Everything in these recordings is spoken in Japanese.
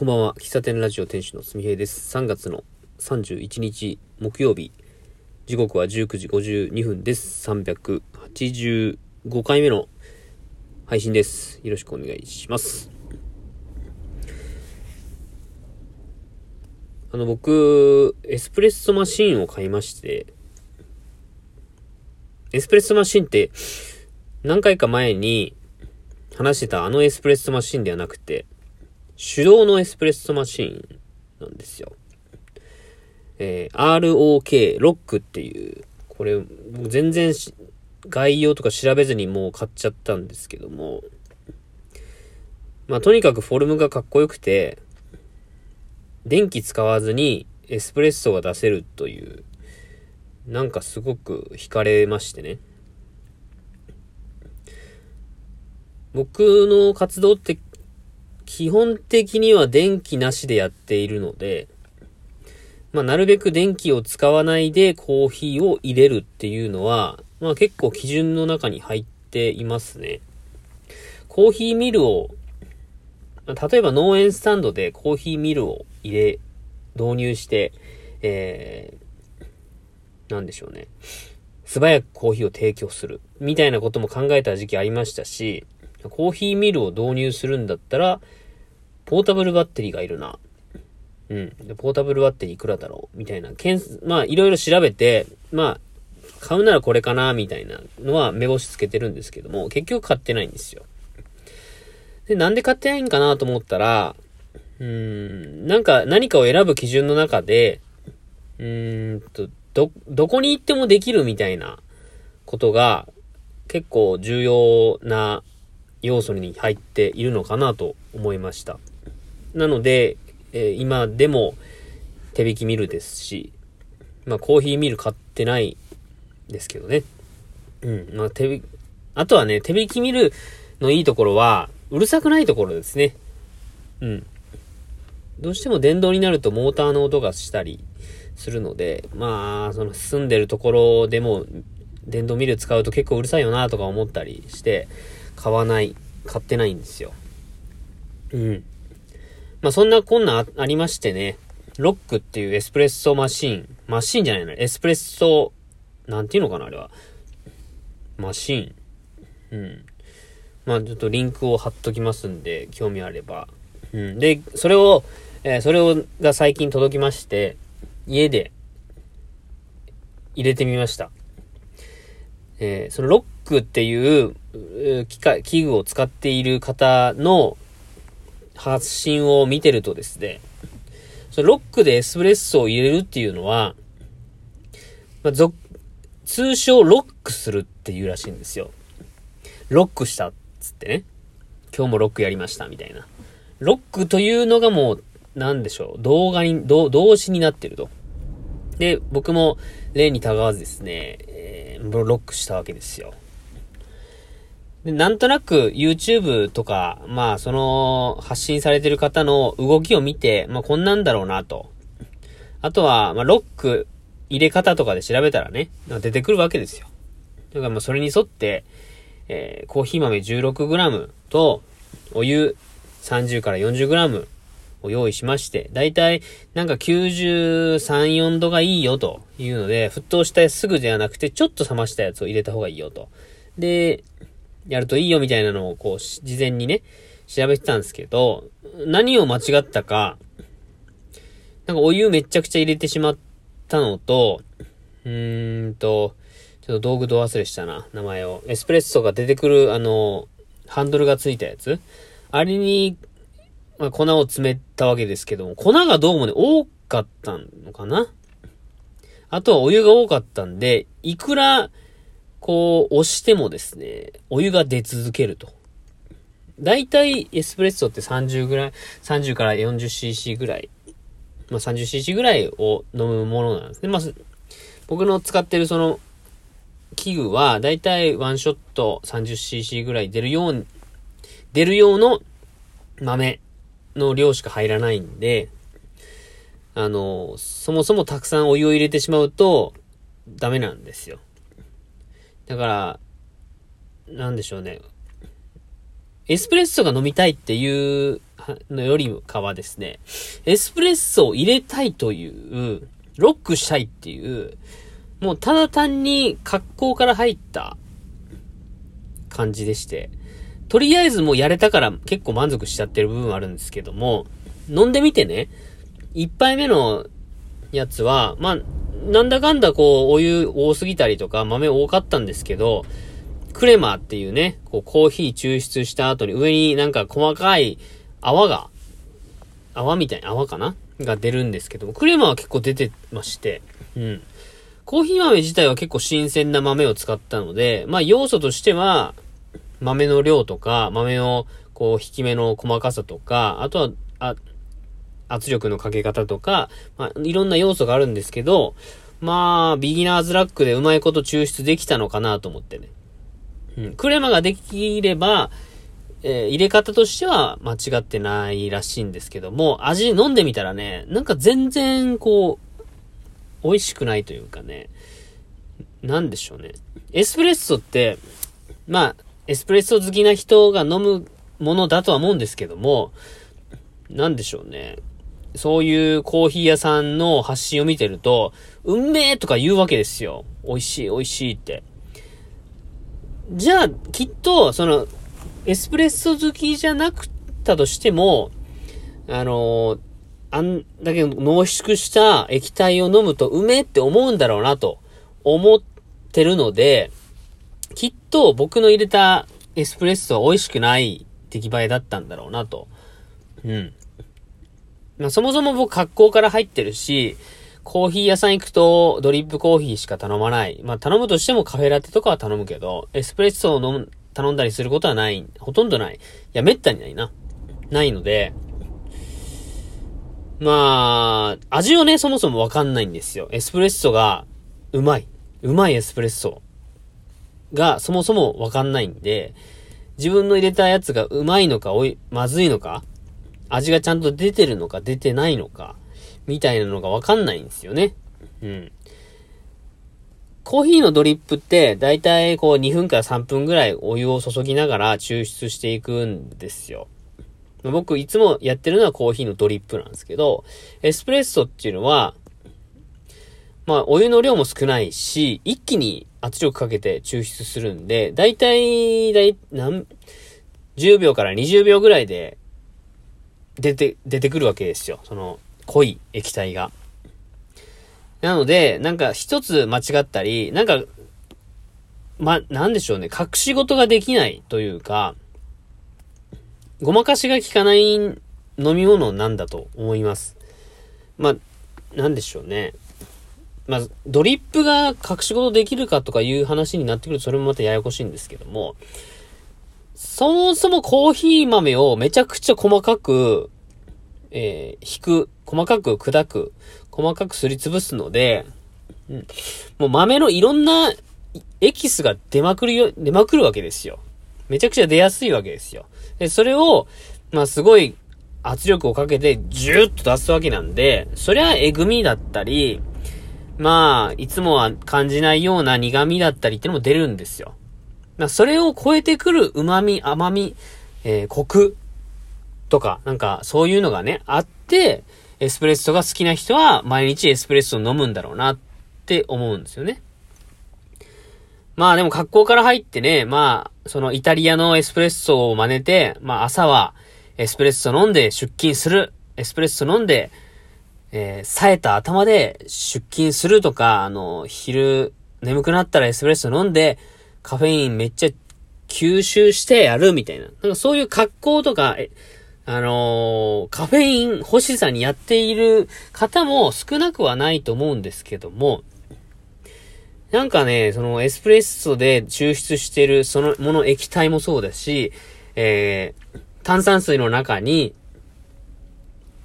こんばんは。喫茶店ラジオ店主のすみへいです。3月の31日木曜日。時刻は19時52分です。385回目の配信です。よろしくお願いします。あの、僕、エスプレッソマシーンを買いまして、エスプレッソマシーンって、何回か前に話してたあのエスプレッソマシーンではなくて、手動のエスプレッソマシンなんですよ。えー ROK、ロックっていう、これ、全然し概要とか調べずにもう買っちゃったんですけども、まあとにかくフォルムがかっこよくて、電気使わずにエスプレッソが出せるという、なんかすごく惹かれましてね。僕の活動って基本的には電気なしでやっているので、まあ、なるべく電気を使わないでコーヒーを入れるっていうのは、まあ結構基準の中に入っていますね。コーヒーミルを、ま例えば農園スタンドでコーヒーミルを入れ、導入して、えー、なんでしょうね。素早くコーヒーを提供する。みたいなことも考えた時期ありましたし、コーヒーミルを導入するんだったら、ポータブルバッテリーがいるな。うん。でポータブルバッテリーいくらだろうみたいな。けんまあ、いろいろ調べて、まあ、買うならこれかなみたいなのは目星つけてるんですけども、結局買ってないんですよ。で、なんで買ってないんかなと思ったら、うーん、なんか何かを選ぶ基準の中で、うーんと、ど、どこに行ってもできるみたいなことが結構重要な要素に入っているのかなと思いました。なので、えー今でも手引きミルですし、まあコーヒーミル買ってないですけどね。うん。まあ手あとはね、手引きミルのいいところは、うるさくないところですね。うん。どうしても電動になるとモーターの音がしたりするので、まあ、その住んでるところでも電動ミル使うと結構うるさいよなとか思ったりして、買わない、買ってないんですよ。うん。まあそんなこんなあありましてね、ロックっていうエスプレッソマシーン、マシーンじゃないの、エスプレッソ、なんていうのかな、あれは。マシーン。うん。まあちょっとリンクを貼っときますんで、興味あれば。うん。で、それを、えーそれを、が最近届きまして、家で入れてみました。えーそのロックっていう、機械、器具を使っている方の発信を見てるとですね、そのロックでエスプレッソを入れるっていうのは、まあ、ぞ通称ロックするっていうらしいんですよ。ロックしたっつってね。今日もロックやりましたみたいな。ロックというのがもう、なんでしょう。動画に、動動詞になってると。で、僕も例にたがわずですね、えーロックしたわけですよ。で、なんとなく YouTube とか、まあその発信されてる方の動きを見て、まあこんなんだろうなと。あとは、まあロック入れ方とかで調べたらね、出てくるわけですよ。だからまあそれに沿って、えーコーヒー豆 16g とお湯30から 40g を用意しまして、だいたいなんか93、4度がいいよというので、沸騰したすぐではなくて、ちょっと冷ましたやつを入れた方がいいよと。で、やるといいよみたいなのをこう、事前にね、調べてたんですけど、何を間違ったか、なんかお湯めちゃくちゃ入れてしまったのと、うーんと、ちょっと道具ど忘れしたな、名前を。エスプレッソが出てくる、あの、ハンドルがついたやつあれに、まあ、粉を詰めたわけですけども、粉がどうもね、多かったのかなあとはお湯が多かったんで、いくら、こう、押してもですね、お湯が出続けると。だいたいエスプレッソって30ぐらい、30から 40cc ぐらい、まあ 30cc ぐらいを飲むものなんですね。まあ、僕の使ってるその、器具は、だいたいワンショット 30cc ぐらい出るように、出る用の豆の量しか入らないんで、あの、そもそもたくさんお湯を入れてしまうと、ダメなんですよ。だから、なんでしょうね。エスプレッソが飲みたいっていうのよりかはですね、エスプレッソを入れたいという、ロックしたいっていう、もうただ単に格好から入った感じでして、とりあえずもうやれたから結構満足しちゃってる部分はあるんですけども、飲んでみてね、一杯目のやつは、まあ、なんだかんだこう、お湯多すぎたりとか、豆多かったんですけど、クレマっていうね、こう、コーヒー抽出した後に上になんか細かい泡が、泡みたいな泡かな？が出るんですけども、クレマは結構出てまして、うん。コーヒー豆自体は結構新鮮な豆を使ったので、まあ要素としては、豆の量とか、豆のこう引き目の細かさとか、あとは、あ、圧力のかけ方とか、まあいろんな要素があるんですけど、まあ、ビギナーズラックでうまいこと抽出できたのかなと思ってね。うん。クレマができれば、えー、入れ方としては間違ってないらしいんですけども、味飲んでみたらね、なんか全然こう、美味しくないというかね、なんでしょうね。エスプレッソって、まあ、エスプレッソ好きな人が飲むものだとは思うんですけども、なんでしょうね。そういうコーヒー屋さんの発信を見てると、うんめえとか言うわけですよ。美味しい、美味しいって。じゃあ、きっと、その、エスプレッソ好きじゃなくったとしても、あのあんだけ濃縮した液体を飲むとうめえって思うんだろうなと思ってるので、きっと僕の入れたエスプレッソは美味しくない出来栄えだったんだろうなと。うん。まあ、そもそも僕格好から入ってるし、コーヒー屋さん行くとドリップコーヒーしか頼まない。まあ、頼むとしてもカフェラテとかは頼むけど、エスプレッソを飲む、頼んだりすることはない。ほとんどない。いや、めったにないな。ないので、まあ、味をね、そもそもわかんないんですよ。エスプレッソがうまい。うまいエスプレッソがそもそもわかんないんで、自分の入れたやつがうまいのかおい、まずいのか、味がちゃんと出てるのか出てないのか、みたいなのがわかんないんですよね。うん。コーヒーのドリップって、だいたいこう2分から3分ぐらいお湯を注ぎながら抽出していくんですよ。僕いつもやってるのはコーヒーのドリップなんですけど、エスプレッソっていうのは、まあお湯の量も少ないし、一気に圧力かけて抽出するんで、だいたい、だい、何、10秒から20秒ぐらいで出て、出てくるわけですよ。その濃い液体が。なので、なんか一つ間違ったり、なんか、ま、なんでしょうね、隠し事ができないというか、ごまかしが効かない飲み物なんだと思います。まあ、なんでしょうね。まあ、ドリップが隠し事できるかとかいう話になってくるとそれもまたややこしいんですけども、そもそもコーヒー豆をめちゃくちゃ細かく、えー、引く、細かく砕く、細かくすりつぶすので、うん、もう豆のいろんなエキスが出まくるよ、出まくるわけですよ。めちゃくちゃ出やすいわけですよ。で、それを、まあ、すごい圧力をかけてジューッと出すわけなんで、そりゃえぐみだったり、まあ、いつもは感じないような苦味だったりってのも出るんですよ。ま、それを超えてくる旨味、甘み、えー、コクとか、なんか、そういうのがね、あって、エスプレッソが好きな人は毎日エスプレッソを飲むんだろうなって思うんですよね。まあでも格好から入ってね、まあ、そのイタリアのエスプレッソを真似て、まあ朝はエスプレッソ飲んで出勤する。エスプレッソ飲んで、えー、冴えた頭で出勤するとか、あの、昼眠くなったらエスプレッソ飲んで、カフェインめっちゃ吸収してやるみたいな。なんかそういう格好とか、あのー、カフェイン欲しさにやっている方も少なくはないと思うんですけども、なんかね、そのエスプレッソで抽出してるそのもの液体もそうだし、えー、炭酸水の中に、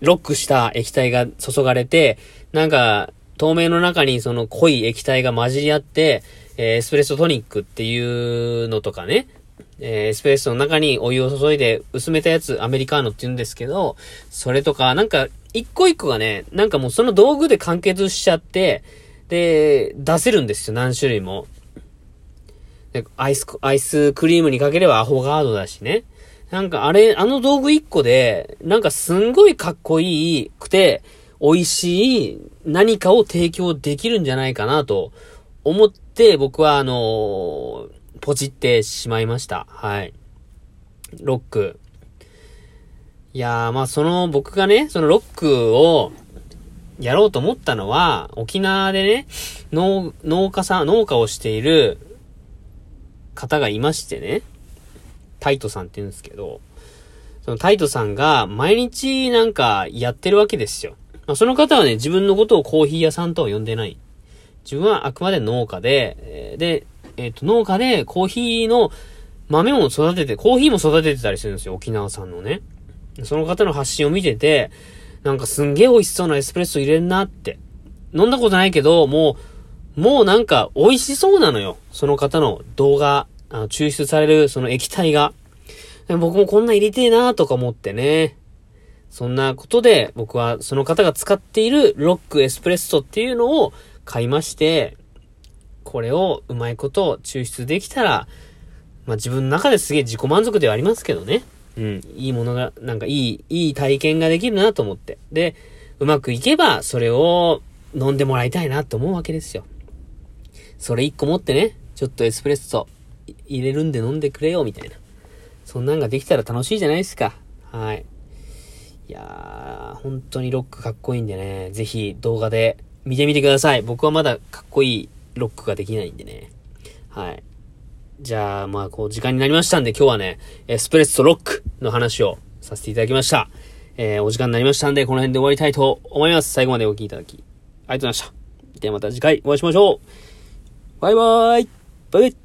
ロックした液体が注がれて、なんか、透明の中にその濃い液体が混じり合って、えー、エスプレッソトニックっていうのとかね、え、エスプレッソの中にお湯を注いで薄めたやつ、アメリカーノって言うんですけど、それとか、なんか、一個一個がね、なんかもうその道具で完結しちゃって、で、出せるんですよ、何種類も。アイス、アイスクリームにかければアホガードだしね。なんかあれ、あの道具一個で、なんかすんごいかっこいいくて、美味しい何かを提供できるんじゃないかなと思っ僕はあのポチってしまいました。はい。ロック。いやー、まあその僕がね、そのロックをやろうと思ったのは、沖縄でね、農、農家さん、農家をしている方がいましてね、タイトさんって言うんですけど、そのタイトさんが毎日なんかやってるわけですよ。まあ、その方はね、自分のことをコーヒー屋さんとは呼んでない。自分はあくまで農家で、で、えっ、ー、と、農家でコーヒーの豆も育てて、コーヒーも育ててたりするんですよ、沖縄産のね。その方の発信を見てて、なんかすんげえ美味しそうなエスプレッソ入れんなって。飲んだことないけど、もう、もうなんか美味しそうなのよ。その方の動画、あの抽出されるその液体が。僕もこんな入れてえなとか思ってね。そんなことで僕はその方が使っているロックエスプレッソっていうのを買いまして、これをうまいこと抽出できたら、まあ自分の中ですげえ自己満足ではありますけどね。うん、いいものが、なんかいい、いい体験ができるなと思って。で、うまくいけば、それを飲んでもらいたいなと思うわけですよ。それ一個持ってね、ちょっとエスプレッソ入れるんで飲んでくれよ、みたいな。そんなんができたら楽しいじゃないですか。はい。いやー、本当にロックかっこいいんでね、ぜひ動画で見てみてください。僕はまだかっこいいロックができないんでね。はい。じゃあ、まあ、こう、時間になりましたんで、今日はね、エスプレッソロックの話をさせていただきました。えー、お時間になりましたんで、この辺で終わりたいと思います。最後までお聴きいただき、ありがとうございました。ではまた次回お会いしましょう。バイバーイバイバイ